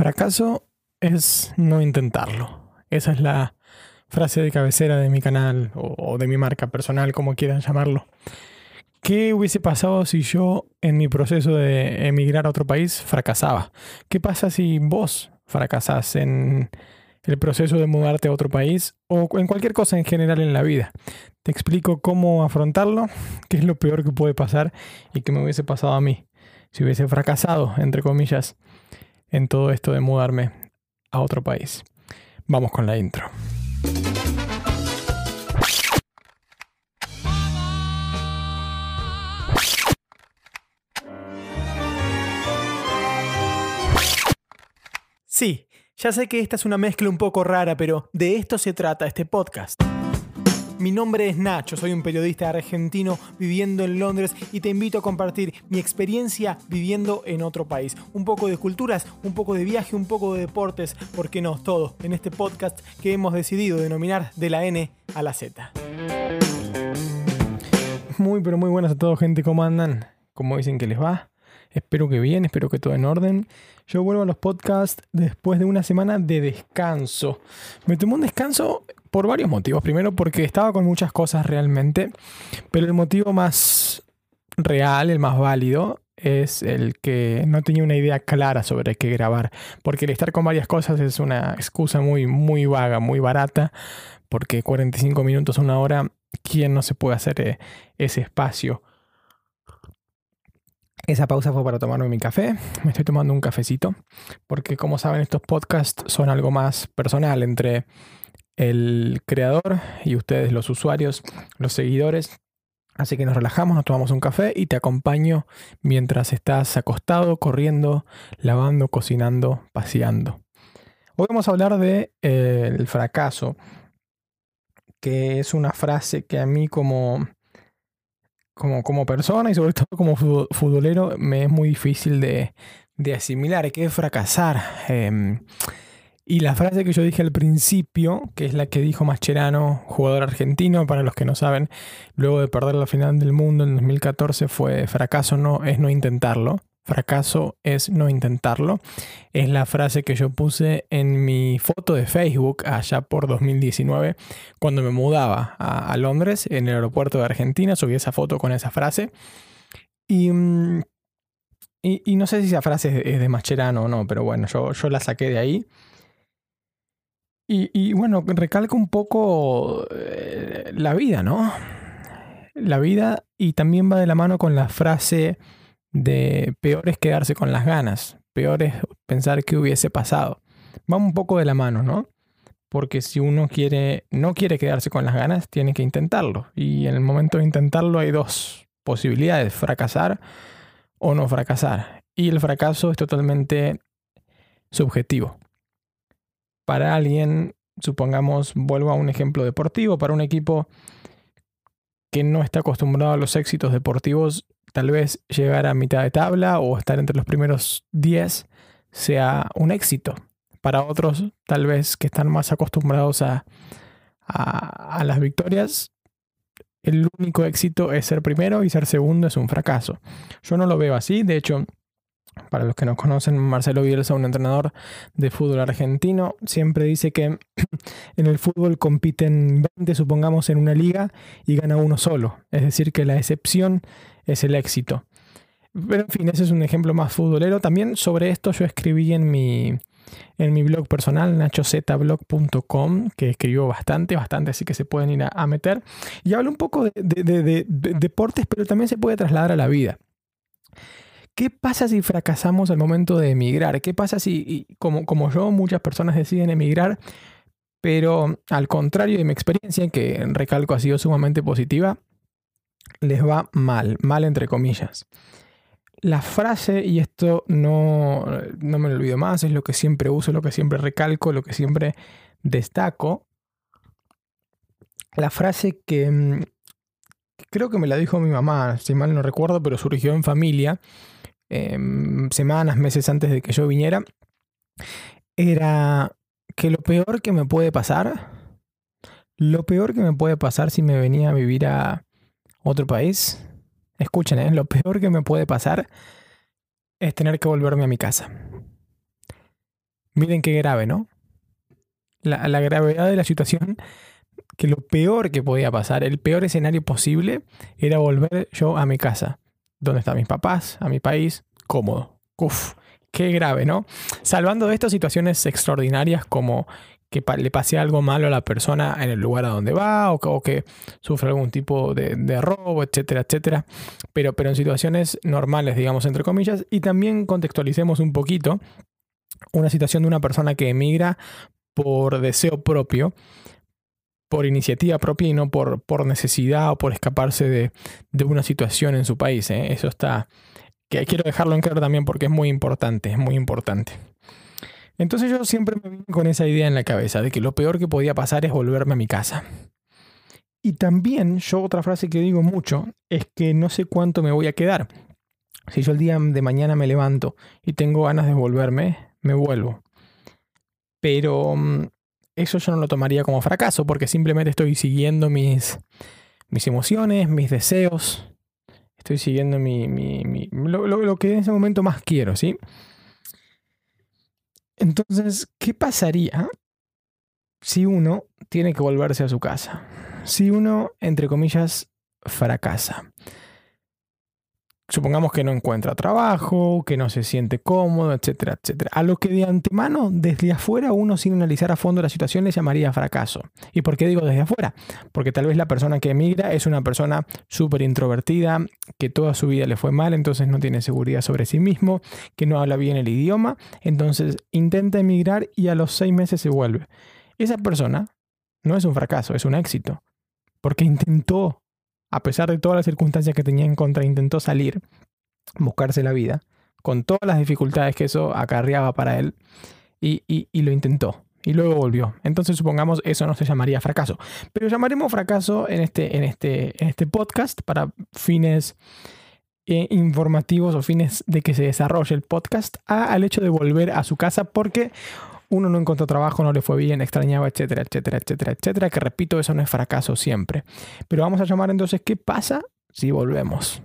fracaso es no intentarlo. Esa es la frase de cabecera de mi canal o, de mi marca personal, como quieran llamarlo. ¿Qué hubiese pasado si yo en mi proceso de emigrar a otro país fracasaba? ¿Qué pasa si vos fracasás en el proceso de mudarte a otro país o en cualquier cosa en general en la vida? Te explico cómo afrontarlo, qué es lo peor que puede pasar y qué me hubiese pasado a mí si hubiese fracasado, entre comillas, en todo esto de mudarme a otro país. Vamos con la intro. Sí, ya sé que esta es una mezcla un poco rara, pero de esto se trata este podcast. Mi nombre es Nacho, soy un periodista argentino viviendo en Londres y te invito a compartir mi experiencia viviendo en otro país. Un poco de culturas, un poco de viaje, un poco de deportes, ¿por qué no? Todo en este podcast que hemos decidido denominar de la N a la Z. Muy, pero muy buenas a todos, gente, ¿cómo andan? ¿Cómo dicen que les va? Espero que bien, espero que todo en orden. Yo vuelvo a los podcasts después de una semana de descanso. Me tomé un descanso por varios motivos. Primero porque estaba con muchas cosas realmente, pero el motivo más real, el más válido, es el que no tenía una idea clara sobre qué grabar. Porque el estar con varias cosas es una excusa muy, muy vaga, muy barata. Porque 45 minutos, una hora, ¿quién no se puede hacer eh, ese espacio? Esa pausa fue para tomarme mi café. Me estoy tomando un cafecito. Porque como saben, estos podcasts son algo más personal entre el creador y ustedes los usuarios, los seguidores. Así que nos relajamos, nos tomamos un café y te acompaño mientras estás acostado, corriendo, lavando, cocinando, paseando. Hoy vamos a hablar de eh, el fracaso, que es una frase que a mí como, como, como persona y sobre todo como futbolero me es muy difícil de, de asimilar, que fracasar. Em, y la frase que yo dije al principio, que es la que dijo Mascherano, jugador argentino, para los que no saben, luego de perder la final del mundo en 2014, fue fracaso no es no intentarlo. Fracaso es no intentarlo. Es la frase que yo puse en mi foto de Facebook allá por 2019, cuando me mudaba a, Londres, en el aeropuerto de Argentina. Subí esa foto con esa frase. Y, mm, y, no sé si esa frase es de Mascherano o no, pero bueno, yo, yo la saqué de ahí. Y, bueno, recalca un poco eh, la vida, ¿no? La vida y también va de la mano con la frase de peor es quedarse con las ganas, peor es pensar que hubiese pasado. Va un poco de la mano, ¿no? Porque si uno quiere, no quiere quedarse con las ganas, tiene que intentarlo. Y en el momento de intentarlo hay dos posibilidades, fracasar o no fracasar. Y el fracaso es totalmente subjetivo para alguien, supongamos, vuelvo a un ejemplo deportivo, para un equipo que no está acostumbrado a los éxitos deportivos, tal vez llegar a mitad de tabla o estar entre los primeros 10 sea un éxito. Para otros, tal vez que están más acostumbrados a, a, a las victorias, el único éxito es ser primero y ser segundo es un fracaso. Yo no lo veo así, de hecho, para los que no conocen, Marcelo Bielsa, un entrenador de fútbol argentino, siempre dice que en el fútbol compiten 20, supongamos, en una liga y gana uno solo. Es decir, que la excepción es el éxito. Pero en fin, ese es un ejemplo más futbolero. También sobre esto yo escribí en mi, en mi blog personal, nachozblog.com, que escribió bastante, bastante, así que se pueden ir a, meter. Y hablo un poco de deportes, pero también se puede trasladar a la vida. ¿Qué pasa si fracasamos al momento de emigrar? ¿Qué pasa si, como, yo, muchas personas deciden emigrar, pero al contrario de mi experiencia, que recalco ha sido sumamente positiva, les va mal, mal entre comillas? La frase, y esto no, no me lo olvido más, es lo que siempre uso, lo que siempre recalco, lo que siempre destaco. La frase que mm, creo que me la dijo mi mamá, si mal no recuerdo, pero surgió en familia, Em, semanas, meses antes de que yo viniera, era que lo peor que me puede pasar, lo peor que me puede pasar si me venía a vivir a otro país, escuchen, ¿eh? lo peor que me puede pasar es tener que volverme a mi casa. Miren qué grave, ¿no? La, la gravedad de la situación, que lo peor que podía pasar, el peor escenario posible, era volver yo a mi casa, donde están mis papás, a mi país, cómodo. Uf, qué grave, ¿no? Salvando de estas situaciones extraordinarias como que le pase algo malo a la persona en el lugar a donde va o que, sufra algún tipo de, robo, etcétera, etcétera. Pero, pero en situaciones normales, digamos, entre comillas, y también contextualicemos un poquito una situación de una persona que emigra por deseo propio, por iniciativa propia y no por, por necesidad o por escaparse de, de una situación en su país. ¿eh? Eso está, que quiero dejarlo en claro también porque es muy importante, es muy importante. Entonces yo siempre me vine con esa idea en la cabeza de que lo peor que podía pasar es volverme a mi casa. Y también yo otra frase que digo mucho es que no sé cuánto me voy a quedar. Si yo el día de mañana me levanto y tengo ganas de volverme, me vuelvo. Pero mm, eso yo no lo tomaría como fracaso porque simplemente estoy siguiendo mis, mis emociones, mis deseos. Estoy siguiendo mi, lo, lo que en ese momento más quiero, ¿sí? Entonces, ¿qué pasaría si uno tiene que volverse a su casa? Si uno, entre comillas, fracasa. Supongamos que no encuentra trabajo, que no se siente cómodo, etcétera, etcétera. A lo que de antemano, desde afuera, uno sin analizar a fondo la situación le llamaría fracaso. ¿Y por qué digo desde afuera? Porque tal vez la persona que emigra es una persona súper introvertida, que toda su vida le fue mal, entonces no tiene seguridad sobre sí mismo, que no habla bien el idioma, entonces intenta emigrar y a los seis meses se vuelve. Esa persona no es un fracaso, es un éxito. Porque intentó a pesar de todas las circunstancias que tenía en contra, intentó salir, buscarse la vida, con todas las dificultades que eso acarreaba para él, y, lo intentó. Y luego volvió. Entonces supongamos eso no se llamaría fracaso. Pero llamaremos fracaso en este, en este, en este podcast para fines eh, informativos o fines de que se desarrolle el podcast al hecho de volver a su casa porque uno no encontró trabajo, no le fue bien, extrañaba, etcétera, etcétera, etcétera, etcétera, que repito, eso no es fracaso siempre. Pero vamos a llamar entonces, ¿qué pasa si volvemos?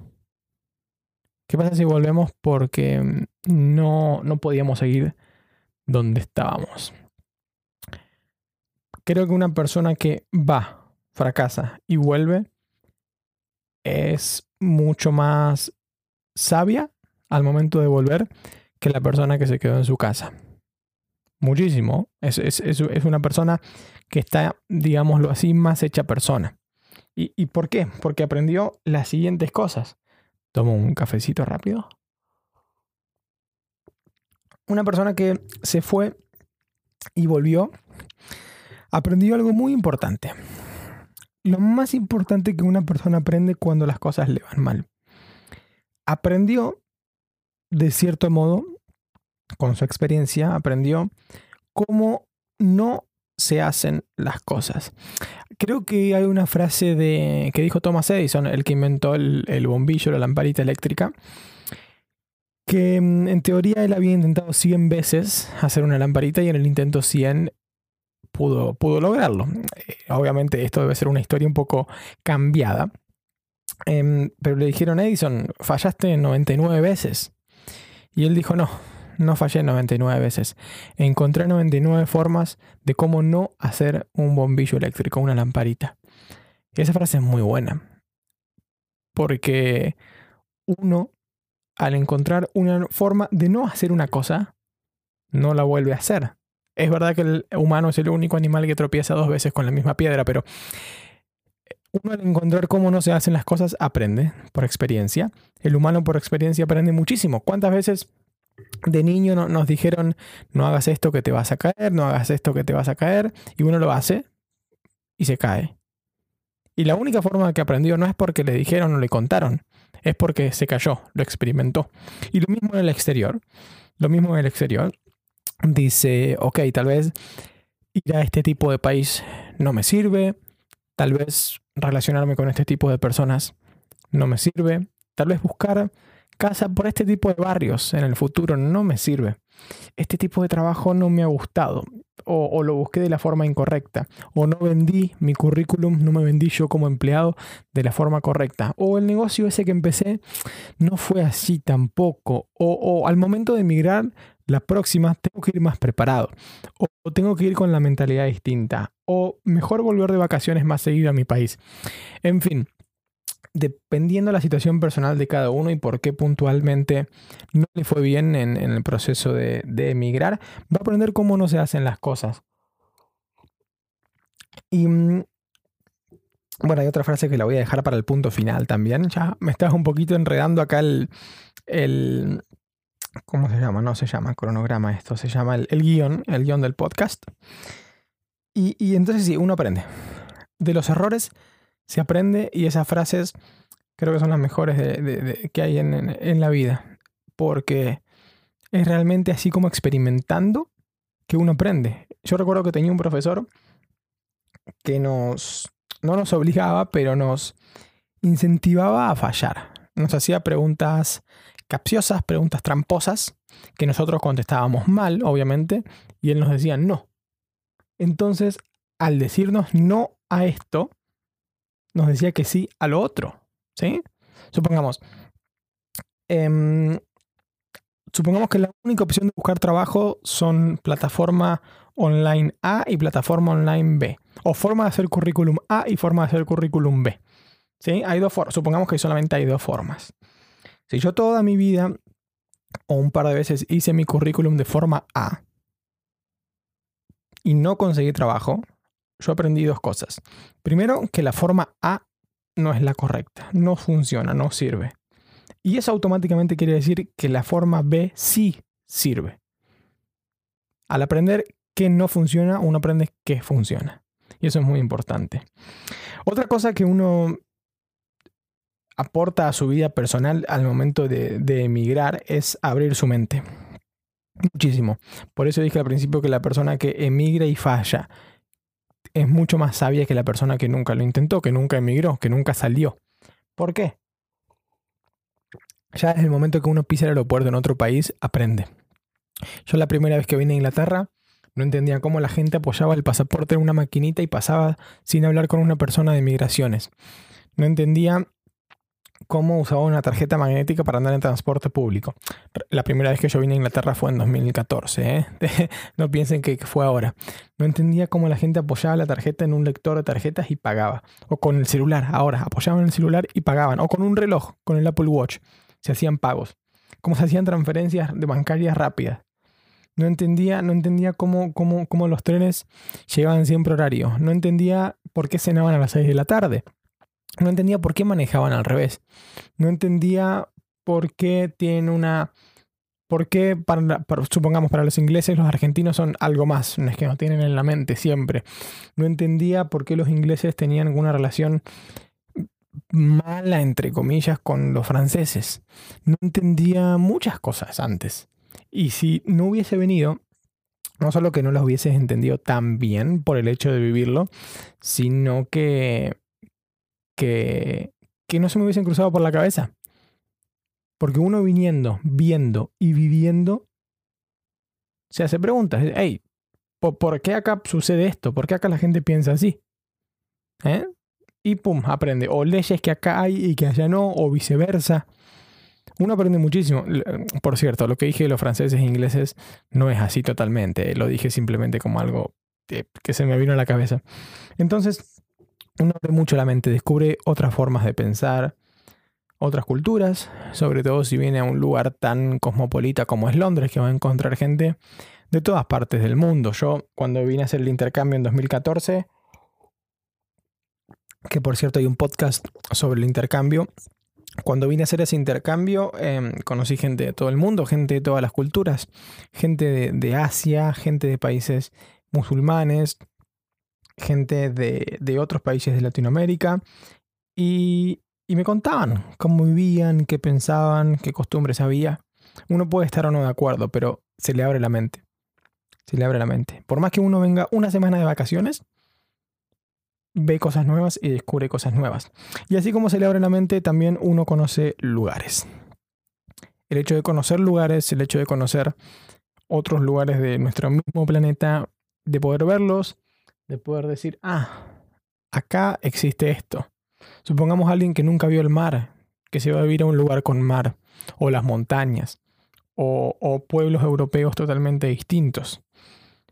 ¿Qué pasa si volvemos porque mm, no, no podíamos seguir donde estábamos? Creo que una persona que va, fracasa y vuelve es mucho más sabia al momento de volver que la persona que se quedó en su casa muchísimo. Es, una persona que está, digámoslo así, más hecha persona. ¿Y, ¿Y por qué? Porque aprendió las siguientes cosas. Tomo un cafecito rápido. Una persona que se fue y volvió, aprendió algo muy importante. Lo más importante que una persona aprende cuando las cosas le van mal. Aprendió, de cierto modo, con su experiencia, aprendió cómo no se hacen las cosas. Creo que hay una frase de, que dijo Thomas Edison, el que inventó el, bombillo, la lamparita eléctrica, que mm, en teoría él había intentado 100 veces hacer una lamparita y en el intento 100 pudo, pudo lograrlo. Eh, obviamente esto debe ser una historia un poco cambiada, em, pero le dijeron Edison, fallaste 99 veces. Y él dijo, no, no fallé 99 veces. Encontré 99 formas de cómo no hacer un bombillo eléctrico, una lamparita. Esa frase es muy buena. Porque uno, al encontrar una forma de no hacer una cosa, no la vuelve a hacer. Es verdad que el humano es el único animal que tropieza dos veces con la misma piedra, pero uno al encontrar cómo no se hacen las cosas aprende por experiencia. El humano por experiencia aprende muchísimo. ¿Cuántas veces de niño nos dijeron, no hagas esto que te vas a caer, no hagas esto que te vas a caer, y uno lo hace y se cae. Y la única forma que aprendió no es porque le dijeron o le contaron, es porque se cayó, lo experimentó. Y lo mismo en el exterior, lo mismo en el exterior. Dice, ok, tal vez ir a este tipo de país no me sirve, tal vez relacionarme con este tipo de personas no me sirve, tal vez buscar casa por este tipo de barrios en el futuro no me sirve. Este tipo de trabajo no me ha gustado. O, lo busqué de la forma incorrecta. O no vendí mi currículum, no me vendí yo como empleado de la forma correcta. O el negocio ese que empecé no fue así tampoco. O, al momento de emigrar la próxima tengo que ir más preparado, o tengo que ir con la mentalidad distinta, o mejor volver de vacaciones más seguido a mi país. En fin, dependiendo de la situación personal de cada uno y por qué puntualmente no le fue bien en, el proceso de, emigrar, va a aprender cómo no se hacen las cosas. Y mm, bueno, hay otra frase que la voy a dejar para el punto final también. Ya me estás un poquito enredando acá el, el ¿Cómo se llama? No se llama cronograma esto, se llama el, guion, el guion del podcast. Y, entonces sí, uno aprende. De los errores se aprende y esas frases creo que son las mejores que hay en, en la vida. Porque es realmente así como experimentando que uno aprende. Yo recuerdo que tenía un profesor que nos, no nos obligaba, pero nos incentivaba a fallar. Nos hacía preguntas capciosas, preguntas tramposas, que nosotros contestábamos mal, obviamente, y él nos decía no. Entonces, al decirnos no a esto, nos decía que sí a lo otro. ¿Sí? Supongamos, em, supongamos que la única opción de buscar trabajo son plataforma online A y plataforma online B. O forma de hacer currículum A y forma de hacer currículum B. ¿Sí? Hay dos formas. Supongamos que solamente hay dos formas. Si yo toda mi vida o un par de veces hice mi currículum de forma A y no conseguí trabajo, yo aprendí dos cosas. Primero, que la forma A no es la correcta, no funciona, no sirve. Y eso automáticamente quiere decir que la forma B sí sirve. Al aprender que no funciona, uno aprende que funciona. Y eso es muy importante. Otra cosa que uno aporta a su vida personal al momento de, emigrar es abrir su mente. Muchísimo. Por eso dije al principio que la persona que emigra y falla es mucho más sabia que la persona que nunca lo intentó, que nunca emigró, que nunca salió. ¿Por qué? Ya desde el momento que uno pisa el aeropuerto en otro país, aprende. Yo la primera vez que vine a Inglaterra no entendía cómo la gente apoyaba el pasaporte en una maquinita y pasaba sin hablar con una persona de migraciones. No entendía cómo usaba una tarjeta magnética para andar en transporte público. La primera vez que yo vine a Inglaterra fue en 2014, ¿eh? no piensen que fue ahora. No entendía cómo la gente apoyaba la tarjeta en un lector de tarjetas y pagaba. O con el celular, ahora, apoyaban el celular y pagaban. O con un reloj, con el Apple Watch, se hacían pagos. Cómo se hacían transferencias de bancarias rápidas. No entendía, no entendía cómo, cómo, cómo los trenes llegaban siempre horario. No entendía por qué cenaban a las 6 de la tarde. No entendía por qué manejaban al revés. No entendía por qué tienen una... ¿Por qué, para, supongamos, para los ingleses los argentinos son algo más? No es que no tienen en la mente siempre. No entendía por qué los ingleses tenían una relación mala, entre comillas, con los franceses. No entendía muchas cosas antes. Y si no hubiese venido, no solo que no las hubieses entendido tan bien por el hecho de vivirlo, sino que que, que no se me hubiesen cruzado por la cabeza. Porque uno viniendo, viendo y viviendo, se hace preguntas. Hey, ¿por, qué acá sucede esto? ¿Por qué acá la gente piensa así? ¿Eh? Y pum, aprende. O leyes que acá hay y que allá no, o viceversa. Uno aprende muchísimo. Por cierto, lo que dije de los franceses e ingleses no es así totalmente. Lo dije simplemente como algo que se me vino a la cabeza. Entonces, uno abre mucho la mente, descubre otras formas de pensar, otras culturas, sobre todo si viene a un lugar tan cosmopolita como es Londres, que va a encontrar gente de todas partes del mundo. Yo cuando vine a hacer el intercambio en 2014, que por cierto hay un podcast sobre el intercambio, cuando vine a hacer ese intercambio em, conocí gente de todo el mundo, gente de todas las culturas, gente de Asia, gente de países musulmanes, gente de, otros países de Latinoamérica y, y, me contaban cómo vivían, qué pensaban, qué costumbres había. Uno puede estar o no de acuerdo, pero se le abre la mente. Se le abre la mente. Por más que uno venga una semana de vacaciones, ve cosas nuevas y descubre cosas nuevas. Y así como se le abre la mente, también uno conoce lugares. El hecho de conocer lugares, el hecho de conocer otros lugares de nuestro mismo planeta, de poder verlos, de poder decir, ah, acá existe esto. Supongamos a alguien que nunca vio el mar, que se va a vivir a un lugar con mar, o las montañas, o, pueblos europeos totalmente distintos.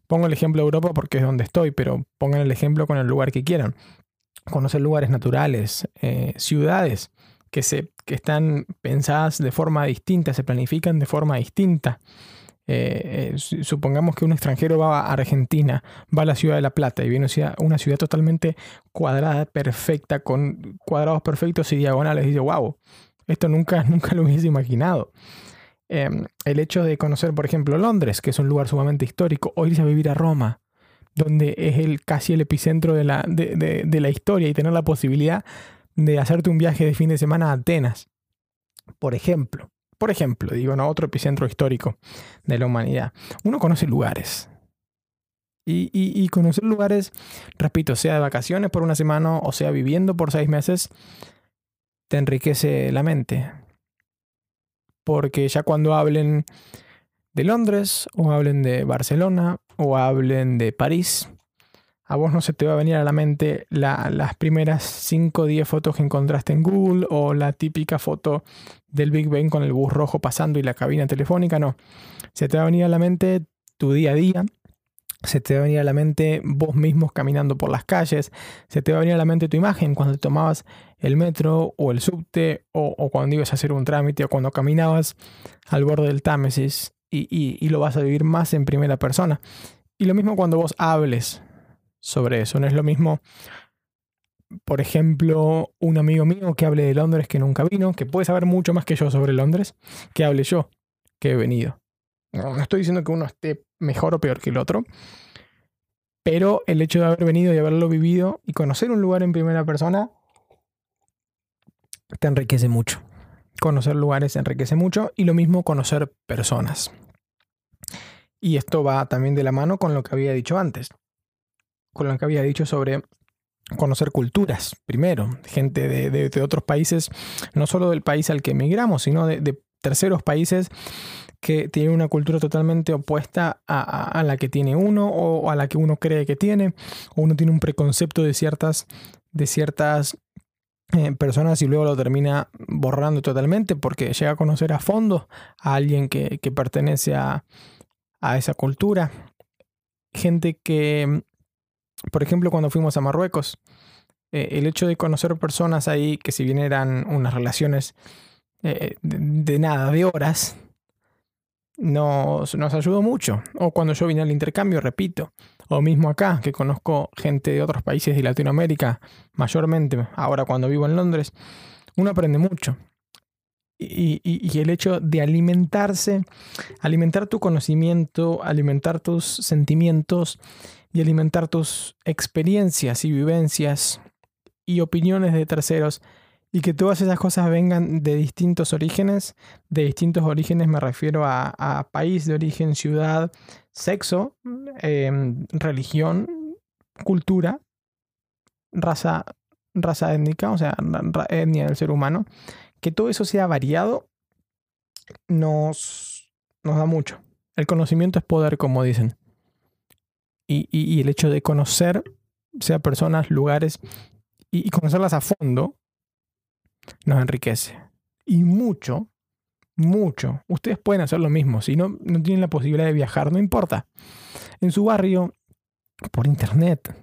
Pongo el ejemplo de Europa porque es donde estoy, pero pongan el ejemplo con el lugar que quieran. Conocer lugares naturales, eh, ciudades que, se, que están pensadas de forma distinta, se planifican de forma distinta. Eh, eh, supongamos que un extranjero va a Argentina, va a la ciudad de La Plata y viene una ciudad, totalmente cuadrada, perfecta, con cuadrados perfectos y diagonales. Y dice, wow, esto nunca, nunca lo hubiese imaginado. Em, el hecho de conocer, por ejemplo, Londres, que es un lugar sumamente histórico, o irse a vivir a Roma, donde es el, casi el epicentro de la, de la historia y tener la posibilidad de hacerte un viaje de fin de semana a Atenas, por ejemplo. Por ejemplo, digo, ¿no? otro epicentro histórico de la humanidad. Uno conoce lugares. Y, conocer lugares, repito, sea de vacaciones por una semana o sea viviendo por seis meses, te enriquece la mente. Porque ya cuando hablen de Londres, o hablen de Barcelona, o hablen de París, a vos no se te va a venir a la mente las primeras 5 o 10 fotos que encontraste en Google o la típica foto del Big Ben con el bus rojo pasando y la cabina telefónica, no. Se te va a venir a la mente tu día a día, se te va a venir a la mente vos mismos caminando por las calles, se te va a venir a la mente tu imagen cuando tomabas el metro o el subte o, cuando ibas a hacer un trámite o cuando caminabas al borde del Támesis y, y lo vas a vivir más en primera persona. Y lo mismo cuando vos hables sobre eso. No es lo mismo, por ejemplo, un amigo mío que hable de Londres que nunca vino, que puede saber mucho más que yo sobre Londres, que hable yo, que he venido. No, estoy diciendo que uno esté mejor o peor que el otro, pero el hecho de haber venido y haberlo vivido y conocer un lugar en primera persona te enriquece mucho. Conocer lugares enriquece mucho y lo mismo conocer personas. Y esto va también de la mano con lo que había dicho antes con lo que había dicho sobre conocer culturas, primero, gente de, otros países, no solo del país al que emigramos, sino de, terceros países que tienen una cultura totalmente opuesta a, la que tiene uno o a la que uno cree que tiene, o uno tiene un preconcepto de ciertas, de ciertas eh, personas y luego lo termina borrando totalmente porque llega a conocer a fondo a alguien que, que pertenece a, a esa cultura. Gente que por ejemplo, cuando fuimos a Marruecos, eh, el hecho de conocer personas ahí que si bien eran unas relaciones eh, de, nada, de horas, nos, nos ayudó mucho. O cuando yo vine al intercambio, repito, o mismo acá, que conozco gente de otros países de Latinoamérica, mayormente, ahora cuando vivo en Londres, uno aprende mucho. Y, el hecho de alimentarse, alimentar tu conocimiento, alimentar tus sentimientos y alimentar tus experiencias y vivencias y opiniones de terceros y que todas esas cosas vengan de distintos orígenes. De distintos orígenes me refiero a, país de origen, ciudad, sexo, em, religión, cultura, raza, raza étnica, o sea, etnia del ser humano. Que todo eso sea variado nos, nos da mucho. El conocimiento es poder, como dicen y, el hecho de conocer, sea personas, lugares, y, conocerlas a fondo, nos enriquece. Y mucho, mucho. Ustedes pueden hacer lo mismo. Si no, no tienen la posibilidad de viajar, no importa. En su barrio, por internet.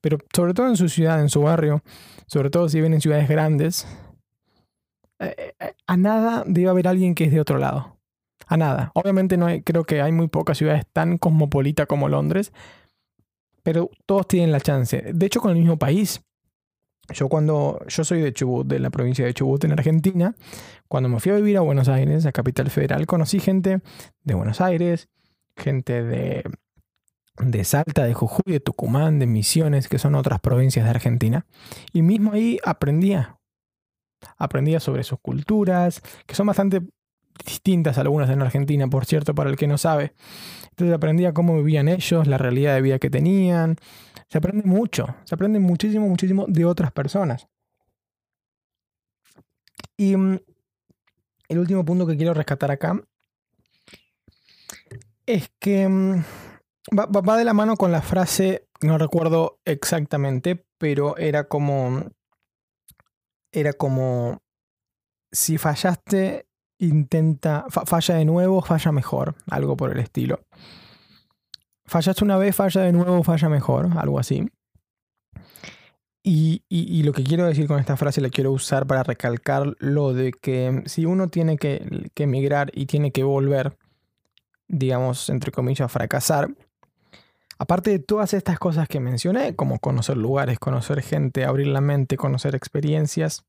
Pero sobre todo en su ciudad, en su barrio, sobre todo si viven en ciudades grandes, a nada debe haber alguien que es de otro lado a nada. Obviamente no hay, creo que hay muy pocas ciudades tan cosmopolitas como Londres, pero todos tienen la chance. De hecho, con el mismo país. Yo cuando yo soy de Chubut, de la provincia de Chubut en Argentina, cuando me fui a vivir a Buenos Aires, a Capital Federal, conocí gente de Buenos Aires, gente de, de Salta, de Jujuy, de Tucumán, de Misiones, que son otras provincias de Argentina. Y mismo ahí aprendía. Aprendía sobre sus culturas, que son bastante distintas algunas en Argentina, por cierto, para el que no sabe. Entonces aprendía cómo vivían ellos, la realidad de vida que tenían. Se aprende mucho, se aprende muchísimo, muchísimo de otras personas. Y mm, el último punto que quiero rescatar acá es que mm, va, de la mano con la frase, no recuerdo exactamente, pero era como, era como, si fallaste intenta, falla de nuevo, falla mejor, algo por el estilo. Fallaste una vez, falla de nuevo, falla mejor, algo así. Y, lo que quiero decir con esta frase, la quiero usar para recalcar lo de que si uno tiene que, que emigrar y tiene que volver, digamos, entre comillas, a fracasar, aparte de todas estas cosas que mencioné, como conocer lugares, conocer gente, abrir la mente, conocer experiencias,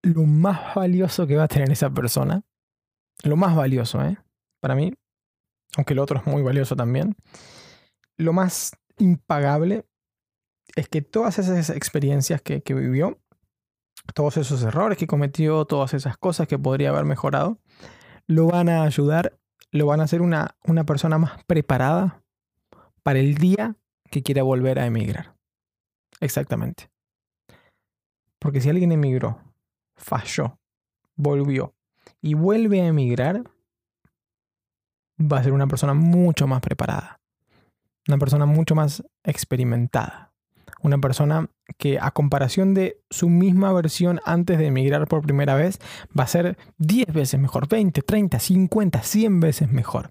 lo más valioso que va a tener esa persona, lo más valioso, ¿eh? Para mí, aunque lo otro es muy valioso también, lo más impagable es que todas esas experiencias que, vivió, todos esos errores que cometió, todas esas cosas que podría haber mejorado, lo van a ayudar, lo van a hacer una, una persona más preparada para el día que quiera volver a emigrar. Exactamente. Porque si alguien emigró, falló, volvió y vuelve a emigrar, va a ser una persona mucho más preparada, una persona mucho más experimentada. Una persona que a comparación de su misma versión antes de emigrar por primera vez, va a ser 10 veces mejor, 20, 30, 50, 100 veces mejor.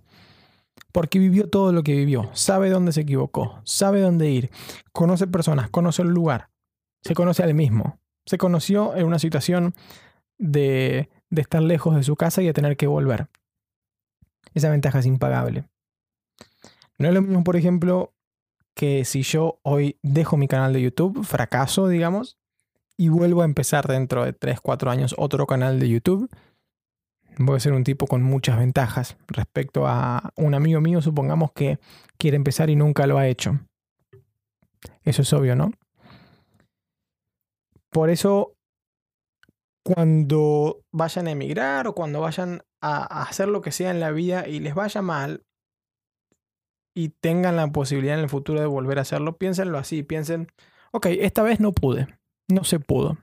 Porque vivió todo lo que vivió, sabe dónde se equivocó, sabe dónde ir, conoce personas, conoce el lugar, se conoce al mismo. Se conoció en una situación de, de estar lejos de su casa y de tener que volver. Esa ventaja es impagable. No es lo mismo, por ejemplo, que si yo hoy dejo mi canal de YouTube, fracaso, digamos, y vuelvo a empezar dentro de 3, 4 años otro canal de YouTube, voy a ser un tipo con muchas ventajas respecto a un amigo mío, supongamos que quiere empezar y nunca lo ha hecho. Eso es obvio, ¿no? Por eso, cuando vayan a emigrar o cuando vayan a hacer lo que sea en la vida y les vaya mal, y tengan la posibilidad en el futuro de volver a hacerlo, piénsenlo así, piensen, ok, esta vez no pude, no se pudo.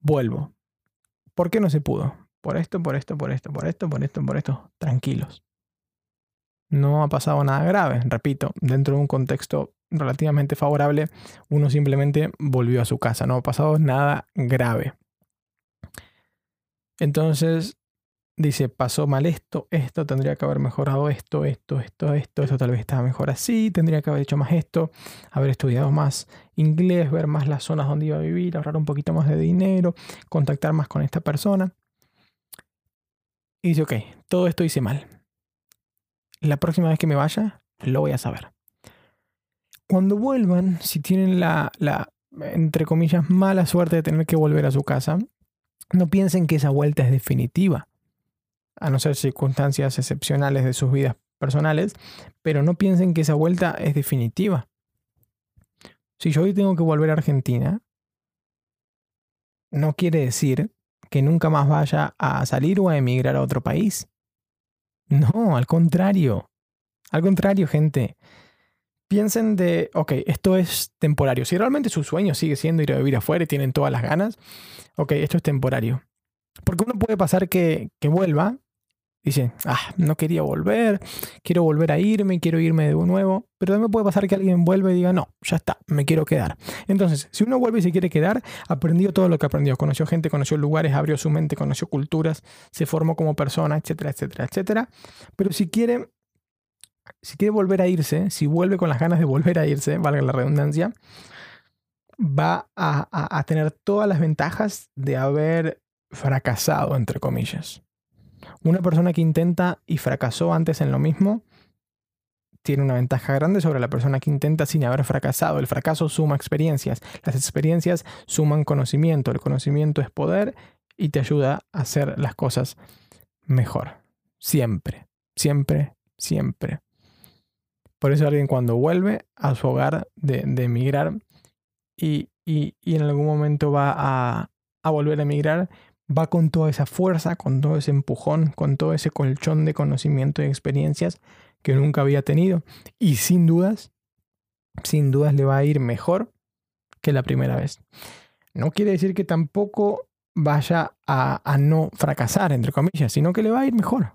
Vuelvo. ¿Por qué no se pudo? Por esto, por esto, por esto, por esto, por esto, por esto. Tranquilos. No ha pasado nada grave, repito, dentro de un contexto relativamente favorable, uno simplemente volvió a su casa, no ha pasado nada grave. Entonces, dice, pasó mal esto, esto, tendría que haber mejorado esto, esto, esto, esto, esto tal vez estaba mejor así, tendría que haber hecho más esto, haber estudiado más inglés, ver más las zonas donde iba a vivir, ahorrar un poquito más de dinero, contactar más con esta persona. Y dice, ok, todo esto hice mal. La próxima vez que me vaya, lo voy a saber. Cuando vuelvan, si tienen la, la entre comillas, mala suerte de tener que volver a su casa, no piensen que esa vuelta es definitiva a no ser circunstancias excepcionales de sus vidas personales, pero no piensen que esa vuelta es definitiva. Si yo hoy tengo que volver a Argentina, no quiere decir que nunca más vaya a salir o a emigrar a otro país. No, al contrario. Al contrario, gente. Piensen de, ok, esto es temporario. Si realmente su sueño sigue siendo ir a vivir afuera y tienen todas las ganas, ok, esto es temporario. Porque uno puede pasar que, que vuelva Dice, ah, no quería volver, quiero volver a irme, quiero irme de nuevo. Pero también puede pasar que alguien vuelva y diga, no, ya está, me quiero quedar. Entonces, si uno vuelve y se quiere quedar, aprendió todo lo que aprendió. Conoció gente, conoció lugares, abrió su mente, conoció culturas, se formó como persona, etcétera, etcétera, etcétera. Pero si quiere, si quiere volver a irse, si vuelve con las ganas de volver a irse, valga la redundancia, va a, a tener todas las ventajas de haber fracasado, entre comillas. Una persona que intenta y fracasó antes en lo mismo tiene una ventaja grande sobre la persona que intenta sin haber fracasado. El fracaso suma experiencias, las experiencias suman conocimiento, el conocimiento es poder y te ayuda a hacer las cosas mejor. Siempre, siempre, siempre. Por eso alguien cuando vuelve a su hogar de, emigrar y, en algún momento va a, a volver a emigrar, va con toda esa fuerza, con todo ese empujón, con todo ese colchón de conocimiento y experiencias que nunca había tenido. Y sin dudas, sin dudas le va a ir mejor que la primera vez. No quiere decir que tampoco vaya a, no fracasar, entre comillas, sino que le va a ir mejor.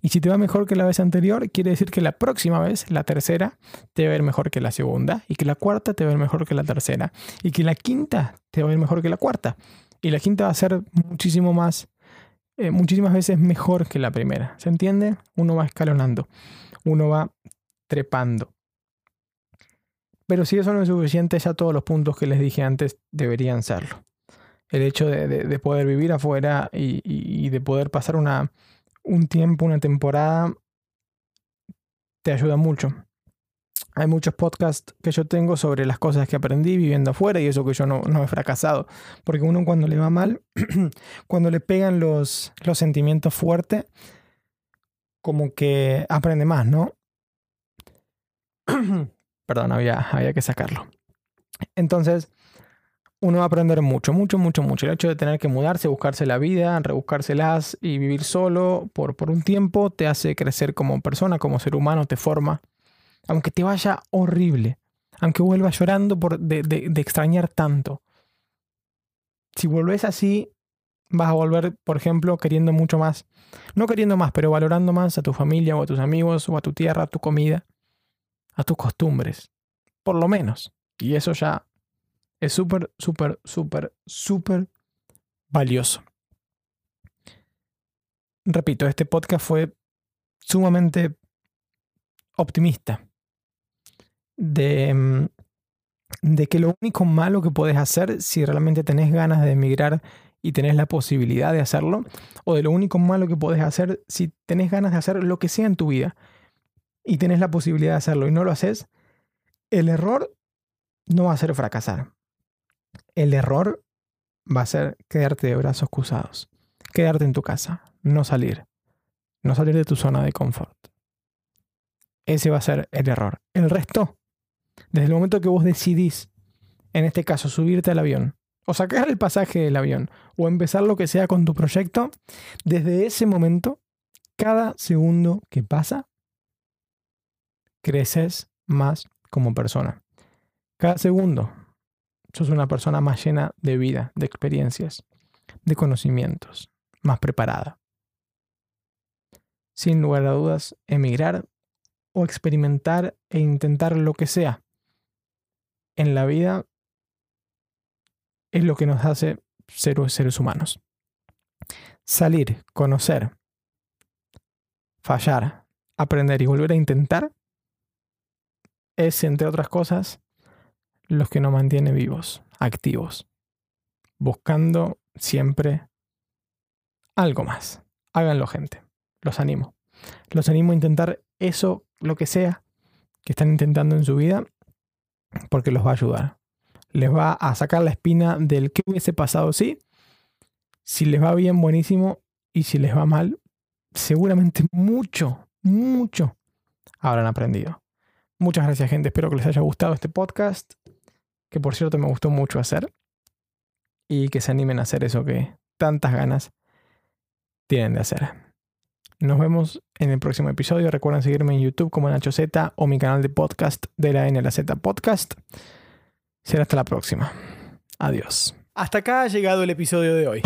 Y si te va mejor que la vez anterior, quiere decir que la próxima vez, la tercera, te va a ir mejor que la segunda, y que la cuarta te va a ir mejor que la tercera, y que la quinta te va a ir mejor que la cuarta. Y la quinta va a ser muchísimo más, eh, muchísimas veces mejor que la primera. ¿Se entiende? Uno va escalonando, uno va trepando. Pero si eso no es suficiente, ya todos los puntos que les dije antes deberían serlo. El hecho de, poder vivir afuera y, de poder pasar una, un tiempo, una temporada, te ayuda mucho. Hay muchos podcasts que yo tengo sobre las cosas que aprendí viviendo afuera y eso que yo no, no he fracasado. Porque uno cuando le va mal, cuando le pegan los, los sentimientos fuertes, como que aprende más, ¿no? Perdón, había, había que sacarlo. Entonces, uno va a aprender mucho, mucho, mucho, mucho. El hecho de tener que mudarse, buscarse la vida, rebuscárselas y vivir solo por, por un tiempo te hace crecer como persona, como ser humano, te forma. Aunque te vaya horrible, aunque vuelvas llorando por, de, de extrañar tanto. Si vuelves así, vas a volver, por ejemplo, queriendo mucho más. No queriendo más, pero valorando más a tu familia o a tus amigos o a tu tierra, a tu comida a tus costumbres, por lo menos. Y eso ya es súper, súper, súper, súper valioso. Repito, este podcast fue sumamente optimista de, mm, de que lo único malo que puedes hacer si realmente tenés ganas de emigrar y tenés la posibilidad de hacerlo, o de lo único malo que puedes hacer si tenés ganas de hacer lo que sea en tu vida y tienes la posibilidad de hacerlo y no lo haces, el error no va a ser fracasar. El error va a ser quedarte de brazos cruzados, quedarte en tu casa, no salir, no salir de tu zona de confort. Ese va a ser el error. El resto, desde el momento que vos decidís, en este caso, subirte al avión, o sacar el pasaje del avión, o empezar lo que sea con tu proyecto, desde ese momento, cada segundo que pasa creces más como persona. Cada segundo sos una persona más llena de vida, de experiencias, de conocimientos, más preparada. Sin lugar a dudas, emigrar o experimentar e intentar lo que sea en la vida es lo que nos hace ser seres humanos. Salir, conocer, fallar, aprender y volver a intentar es, entre otras cosas, los que nos mantiene vivos, activos, buscando siempre algo más. Háganlo, gente. Los animo. Los animo a intentar eso, lo que sea que están intentando en su vida, porque los va a ayudar. Les va a sacar la espina del que hubiese pasado sí. Si les va bien, buenísimo. Y si les va mal, seguramente mucho, mucho habrán aprendido. Muchas gracias gente, espero que les haya gustado este podcast, que por cierto me gustó mucho hacer, y que se animen a hacer eso que tantas ganas tienen de hacer. Nos vemos en el próximo episodio. Recuerden seguirme en YouTube como Nacho Z o mi canal de podcast de la NLZ Podcast. Será hasta la próxima. Adiós. Hasta acá ha llegado el episodio de hoy.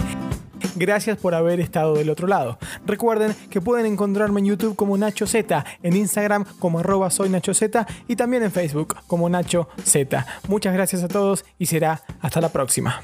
Gracias por haber estado del otro lado. Recuerden que pueden encontrarme en YouTube como Nacho Z, en Instagram como arroba soy Nacho Z y también en Facebook como Nacho Z. Muchas gracias a todos y será hasta la próxima.